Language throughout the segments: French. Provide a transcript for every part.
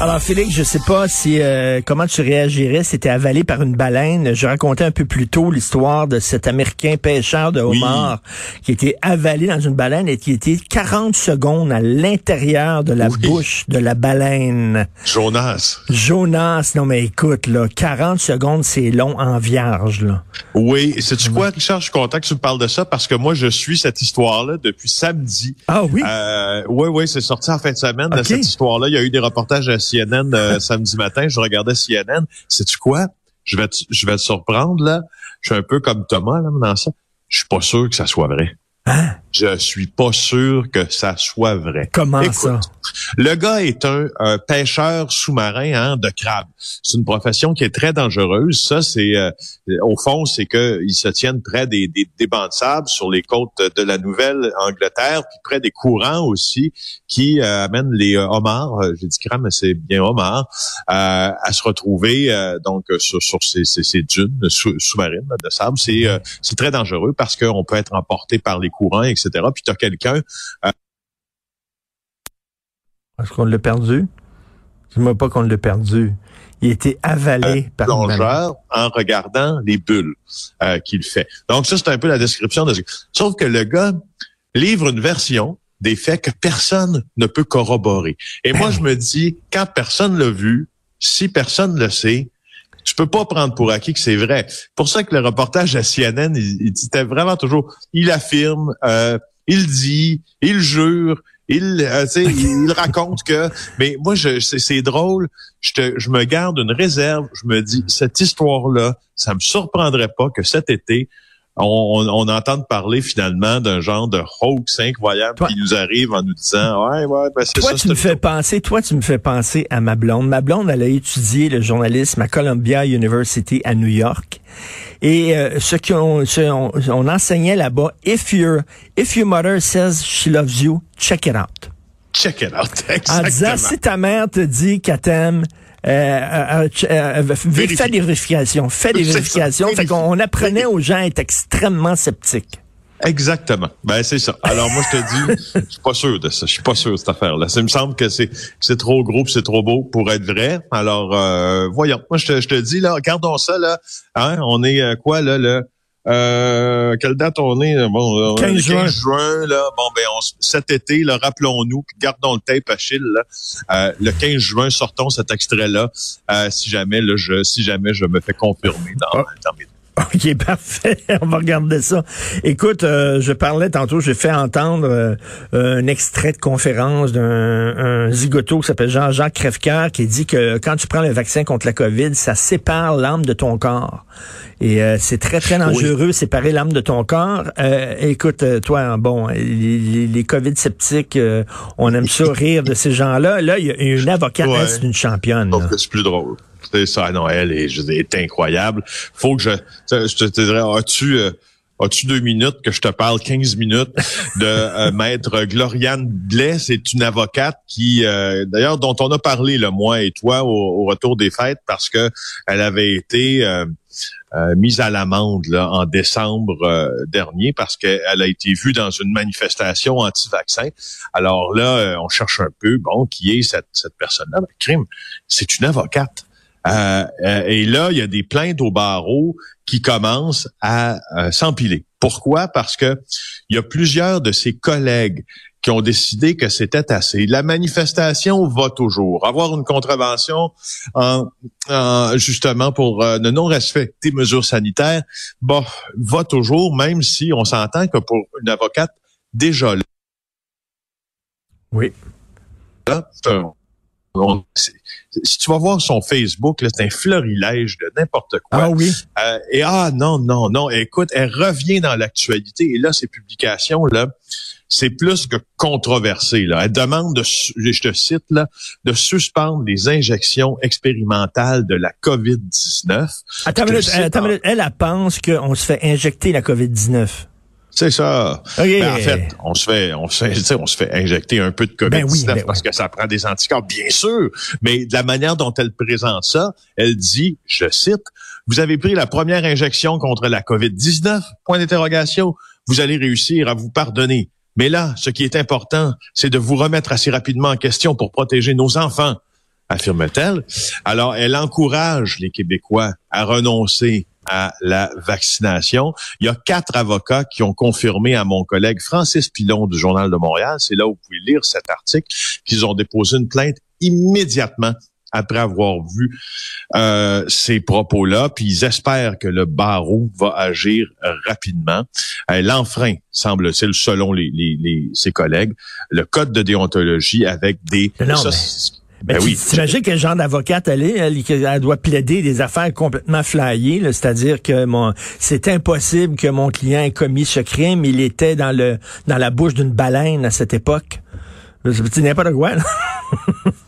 Alors Félix, je sais pas si euh, comment tu réagirais si tu avalé par une baleine. Je racontais un peu plus tôt l'histoire de cet Américain pêcheur de homard qui été avalé dans une baleine et qui était 40 secondes à l'intérieur de la bouche de la baleine. Jonas. Jonas, non mais écoute, là, 40 secondes, c'est long en vierge. Là. Oui, sais-tu quoi, Richard, je suis content que tu me parles de ça parce que moi, je suis cette histoire-là depuis samedi. Ah oui? Euh, oui, oui, c'est sorti en fin de semaine, cette histoire-là. Il y a eu des reportages à CNN euh, samedi matin, je regardais CNN. Sais-tu quoi? Je vais, te, je vais te surprendre, là. Je suis un peu comme Thomas, là, dans ça. Je suis pas sûr que ça soit vrai. Hein? Je suis pas sûr que ça soit vrai. Comment ça? Le gars est un, pêcheur sous-marin hein, de crabes. C'est une profession qui est très dangereuse. Ça, c'est euh, au fond, c'est qu'ils se tiennent près des, des, des, bancs de sable sur les côtes de la Nouvelle-Angleterre, puis près des courants aussi qui euh, amènent les euh, homards. J'ai dit crabes, mais c'est bien homards à se retrouver donc sur, sur ces, ces, ces dunes sous-marines de sable. C'est c'est très dangereux parce qu'on peut être emporté par les courants, etc. Puis tu as quelqu'un est-ce qu'on l'a perdu? Dis-moi pas qu'on l'a perdu. Il était avalé par plongeur en regardant les bulles euh, qu'il fait. Donc ça, c'est un peu la description de Sauf que le gars livre une version des faits que personne ne peut corroborer. Et moi, je me dis, quand personne l'a vu, si personne le sait, tu peux pas prendre pour acquis que c'est vrai. Pour ça que le reportage à CNN, il, il vraiment toujours, il affirme, euh, il dit, il jure, il, euh, il raconte que, mais moi, je, c'est, drôle. Je, te, je me garde une réserve. Je me dis, cette histoire-là, ça me surprendrait pas que cet été, on, on, entende parler finalement d'un genre de hoax incroyable qui nous arrive en nous disant ouais ouais ben c'est toi tu me fais penser toi tu me fais penser à ma blonde ma blonde elle a étudié le journalisme à Columbia University à New York et euh, ce qu'on on, enseignait là-bas, if your if your mother says she loves you, check it out. Check it out. Exactement. En disant si ta mère te dit qu'elle t'aime, euh, euh, euh fais des vérifications, fais des vérifications. Fait qu'on apprenait aux gens à être extrêmement sceptiques. Exactement. Ben c'est ça. Alors moi je te dis, je suis pas sûr de ça. Je suis pas sûr de cette affaire-là. Ça me semble que c'est c'est trop gros, c'est trop beau pour être vrai. Alors euh, voyons. Moi je te, je te dis là, regardons ça là. Hein, on est euh, quoi là le euh, quelle date on est? Bon, 15 juin. juin. là. Bon, ben, on, cet été, là, rappelons-nous, gardons le tape Achille, là. Euh, le 15 juin, sortons cet extrait-là, euh, si jamais, là, je, si jamais je me fais confirmer dans, ah. dans mes OK, parfait. On va regarder ça. Écoute, euh, je parlais tantôt, j'ai fait entendre euh, un extrait de conférence d'un zigoto qui s'appelle Jean-Jacques Crèvecoeur qui dit que quand tu prends le vaccin contre la COVID, ça sépare l'âme de ton corps. Et euh, c'est très, très dangereux, séparer l'âme de ton corps. écoute, toi, bon, les, les COVID sceptiques, on aime ça rire de ces gens-là. Là, il y a une avocate, c'est une championne. c'est plus drôle ça Noël et je est incroyable. Faut que je, te dirais, as-tu, euh, as-tu deux minutes que je te parle 15 minutes de euh, maître Gloriane Blais? C'est une avocate qui, euh, d'ailleurs, dont on a parlé, le moi et toi, au, retour des fêtes, parce que elle avait été mise à l'amende en décembre dernier parce qu'elle a été vue dans une manifestation anti-vaccin. Alors là, on cherche un peu, bon, qui est cette, cette personne-là? Ben, crime, c'est une avocate. Euh, euh, et là, il y a des plaintes au barreau qui commencent à euh, s'empiler. Pourquoi? Parce que il y a plusieurs de ses collègues qui ont décidé que c'était assez. La manifestation va toujours. Avoir une contravention en, justement pour ne non-respect des mesures sanitaires, bon, va toujours, même si on s'entend que pour une avocate déjà là. Oui. Là, si tu vas voir son Facebook, c'est un florilège de n'importe quoi. Ah oui. Euh, et ah non, non, non. Écoute, elle revient dans l'actualité. Et là, ces publications, là, c'est plus que controversé. Là. Elle demande, de, je te cite, là, de suspendre les injections expérimentales de la COVID-19. Attends, minute, attends elle, elle pense qu'on se fait injecter la COVID-19. C'est ça. Ben, en fait, on se fait, on se fait, on se fait injecter un peu de COVID-19 ben ben parce que ça prend des anticorps, bien sûr. Mais de la manière dont elle présente ça, elle dit, je cite, vous avez pris la première injection contre la COVID-19, point d'interrogation. Vous allez réussir à vous pardonner. Mais là, ce qui est important, c'est de vous remettre assez rapidement en question pour protéger nos enfants, affirme-t-elle. Alors, elle encourage les Québécois à renoncer à la vaccination. Il y a quatre avocats qui ont confirmé à mon collègue Francis Pilon du Journal de Montréal, c'est là où vous pouvez lire cet article, qu'ils ont déposé une plainte immédiatement après avoir vu euh, ces propos-là, puis ils espèrent que le barreau va agir rapidement. Elle enfreint, semble-t-il, selon les, les, ses collègues, le code de déontologie avec des... Ben, ben oui. T'imagines quel genre d'avocate elle est? Elle, doit plaider des affaires complètement flyées, c'est-à-dire que mon, c'est impossible que mon client ait commis ce crime. Il était dans le dans la bouche d'une baleine à cette époque. C'est n'importe quoi. Là.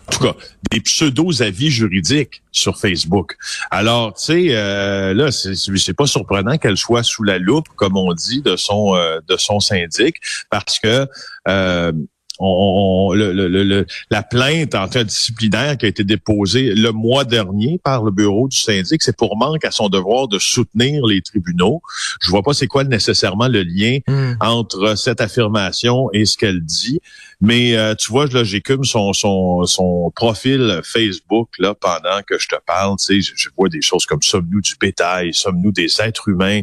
en tout cas, des pseudo-avis juridiques sur Facebook. Alors, tu sais, euh, là, c'est pas surprenant qu'elle soit sous la loupe, comme on dit, de son euh, de son syndic, parce que euh, on, le, le, la plainte en cas disciplinaire qui a été déposée le mois dernier par le bureau du syndic, c'est pour manque à son devoir de soutenir les tribunaux. Je vois pas c'est quoi nécessairement le lien hmm. entre cette affirmation et ce qu'elle dit. Mais euh, tu vois, là, j'écume son, son, son profil Facebook là pendant que je te parle. Tu sais, je, vois des choses comme sommes-nous du bétail, sommes-nous des êtres humains.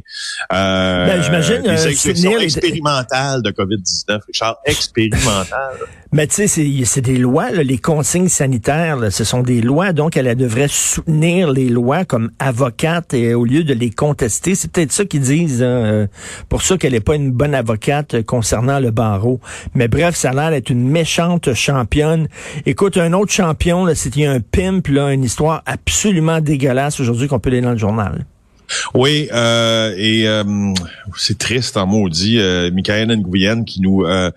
Euh, ben, J'imagine des euh, expérimentales de COVID-19, Richard, expérimentales. Mais tu sais, c'est des lois, les consignes sanitaires, ce sont des lois, donc elle, devrait soutenir les lois comme avocate et au lieu de les contester. C'est peut-être ça qu'ils disent, hein, euh, pour ça qu'elle n'est pas une bonne avocate concernant le barreau. Mais bref, ça a l'air d'être une méchante championne. Écoute, un autre champion, c'était un pimp, là, une histoire absolument dégueulasse aujourd'hui qu'on peut lire dans le journal. Oui, euh, et euh, c'est triste en maudit, euh, Michael Nguyen qui nous euh,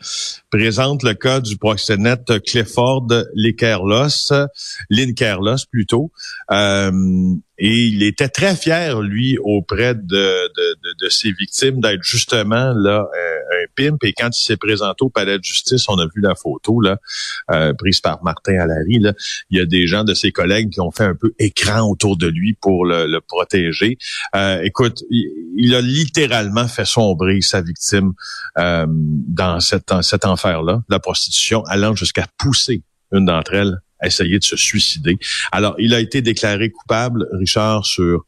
présente le cas du proxénète Clifford Linkerlos, Linkerlos plutôt. Et il était très fier, lui, auprès de, de, de, ses victimes, d'être justement là un, Et quand il s'est présenté au palais de justice, on a vu la photo là euh, prise par Martin Allary. Là, il y a des gens de ses collègues qui ont fait un peu écran autour de lui pour le, protéger. Euh, écoute, il, a littéralement fait sombrer sa victime euh, dans cette, cet enfer-là, la prostitution, allant jusqu'à pousser une d'entre elles essayer de se suicider. Alors, il a été déclaré coupable, Richard, sur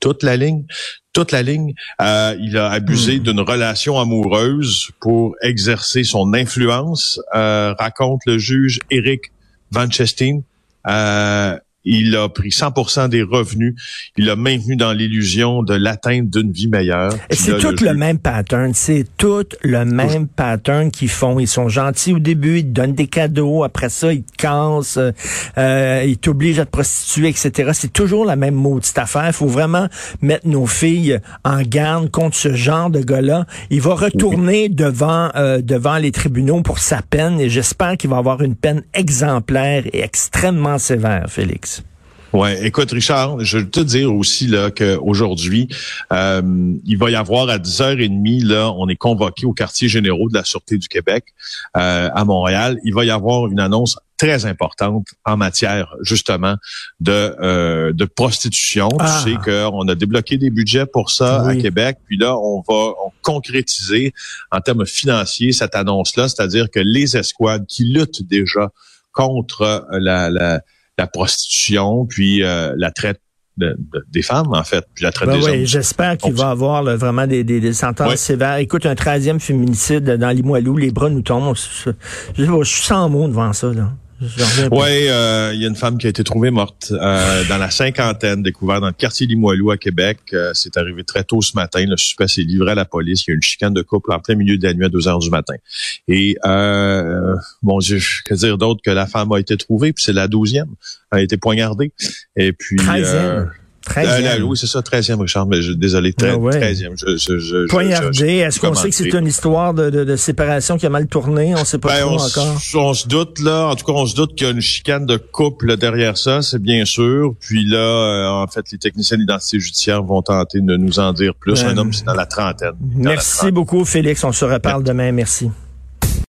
toute la ligne. Toute la ligne. Euh, il a abusé hmm. d'une relation amoureuse pour exercer son influence, euh, raconte le juge Eric Van Chestin. Euh, il a pris 100% des revenus. Il a maintenu dans l'illusion de l'atteinte d'une vie meilleure. C'est tout le, même pattern. C'est tout le même pattern qu'ils font. Ils sont gentils au début, ils donnent des cadeaux. Après ça, ils te cassent, euh, ils t'obligent à te prostituer, etc. C'est toujours la même maudite affaire. Il faut vraiment mettre nos filles en garde contre ce genre de gars-là. Il va retourner devant euh, devant les tribunaux pour sa peine et j'espère qu'il va avoir une peine exemplaire et extrêmement sévère, Félix. Ouais, écoute Richard, je veux te dire aussi là qu'aujourd'hui, euh, il va y avoir à 10h30 là, on est convoqué au quartier généraux de la Sûreté du Québec euh, à Montréal. Il va y avoir une annonce très importante en matière justement de euh, de prostitution. Tu ah. sais qu'on a débloqué des budgets pour ça à Québec, puis là on va concrétiser en termes financiers cette annonce-là, c'est-à-dire que les escouades qui luttent déjà contre la, la la prostitution, puis euh, la traite des femmes, en fait, puis la traite ben des oui, J'espère qu'il va avoir vraiment des, des, sentences sévères. Écoute, un 13e féminicide dans Limoilou, les bras nous tombent. Je, je, suis sans mots devant ça. Là. Oui, euh, il y a une femme qui a été trouvée morte euh, dans la cinquantaine, découverte dans le quartier Limoilou à Québec. Euh, c'est arrivé très tôt ce matin. Le suspect s'est livré à la police. Il y a eu une chicane de couple en plein milieu de la nuit à 2 heures du matin. Et euh, bon Dieu, que dire d'autre que la femme a été trouvée, puis c'est la douzième. Elle a été poignardée. Et puis... 13e. 13e. oui, c'est ça, 13e, Richard, mais je, désolé, 13, Ah ouais. 13e. Je, je, je, Poignardé. Est-ce qu'on sait que c'est une histoire de, de, de séparation qui a mal tourné? On sait pas Ben, trop on, encore. on se doute là, en tout cas, on se doute qu'il y a une chicane de couple derrière ça, c'est bien sûr. Puis là, euh, en fait, les techniciens d'identité judiciaire vont tenter de nous en dire plus. Ben, Un homme, c'est dans la trentaine. Dans la Merci beaucoup, Félix. On se reparle demain. Merci.